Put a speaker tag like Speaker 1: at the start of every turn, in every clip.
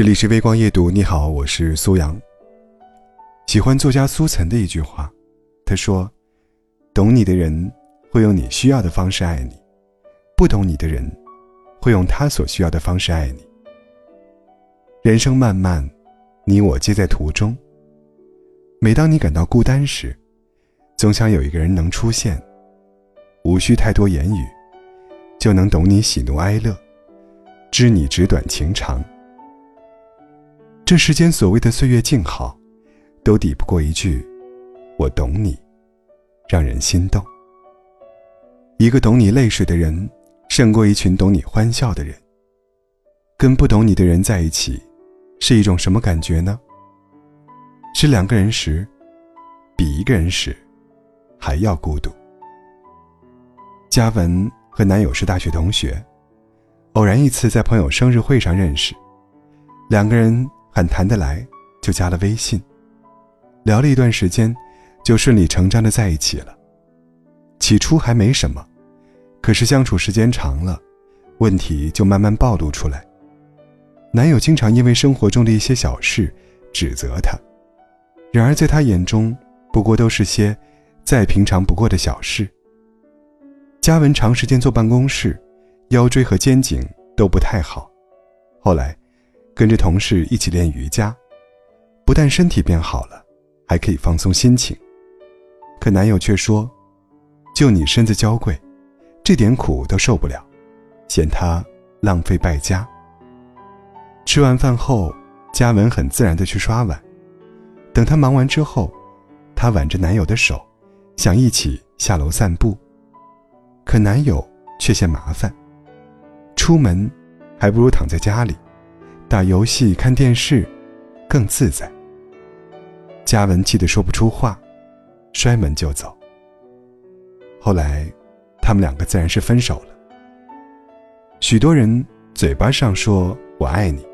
Speaker 1: 这里是微光夜读，你好，我是苏阳。喜欢作家苏岑的一句话，他说：“懂你的人会用你需要的方式爱你，不懂你的人会用他所需要的方式爱你。”人生漫漫，你我皆在途中。每当你感到孤单时，总想有一个人能出现，无需太多言语，就能懂你喜怒哀乐，知你纸短情长。这世间所谓的岁月静好，都抵不过一句“我懂你”，让人心动。一个懂你泪水的人，胜过一群懂你欢笑的人。跟不懂你的人在一起，是一种什么感觉呢？是两个人时，比一个人时还要孤独。嘉文和男友是大学同学，偶然一次在朋友生日会上认识，两个人。很谈得来，就加了微信，聊了一段时间，就顺理成章的在一起了。起初还没什么，可是相处时间长了，问题就慢慢暴露出来。男友经常因为生活中的一些小事指责她，然而在她眼中，不过都是些再平常不过的小事。嘉文长时间坐办公室，腰椎和肩颈都不太好，后来。跟着同事一起练瑜伽，不但身体变好了，还可以放松心情。可男友却说：“就你身子娇贵，这点苦都受不了，嫌他浪费败家。”吃完饭后，嘉文很自然的去刷碗。等他忙完之后，她挽着男友的手，想一起下楼散步。可男友却嫌麻烦，出门还不如躺在家里。打游戏、看电视，更自在。嘉文气得说不出话，摔门就走。后来，他们两个自然是分手了。许多人嘴巴上说我爱你，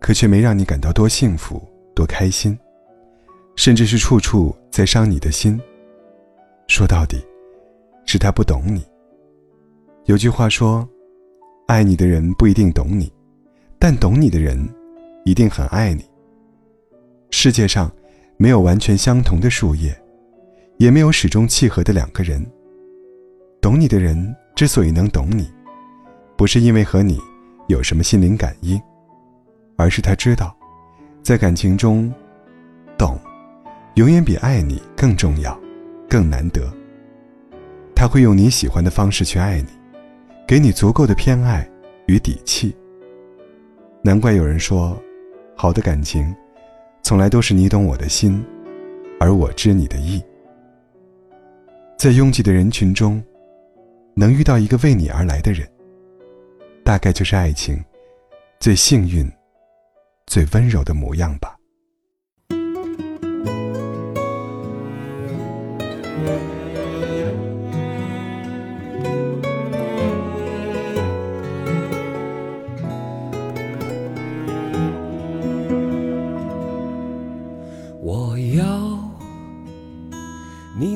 Speaker 1: 可却没让你感到多幸福、多开心，甚至是处处在伤你的心。说到底，是他不懂你。有句话说，爱你的人不一定懂你。但懂你的人，一定很爱你。世界上没有完全相同的树叶，也没有始终契合的两个人。懂你的人之所以能懂你，不是因为和你有什么心灵感应，而是他知道，在感情中，懂，永远比爱你更重要，更难得。他会用你喜欢的方式去爱你，给你足够的偏爱与底气。难怪有人说，好的感情，从来都是你懂我的心，而我知你的意。在拥挤的人群中，能遇到一个为你而来的人，大概就是爱情最幸运、最温柔的模样吧。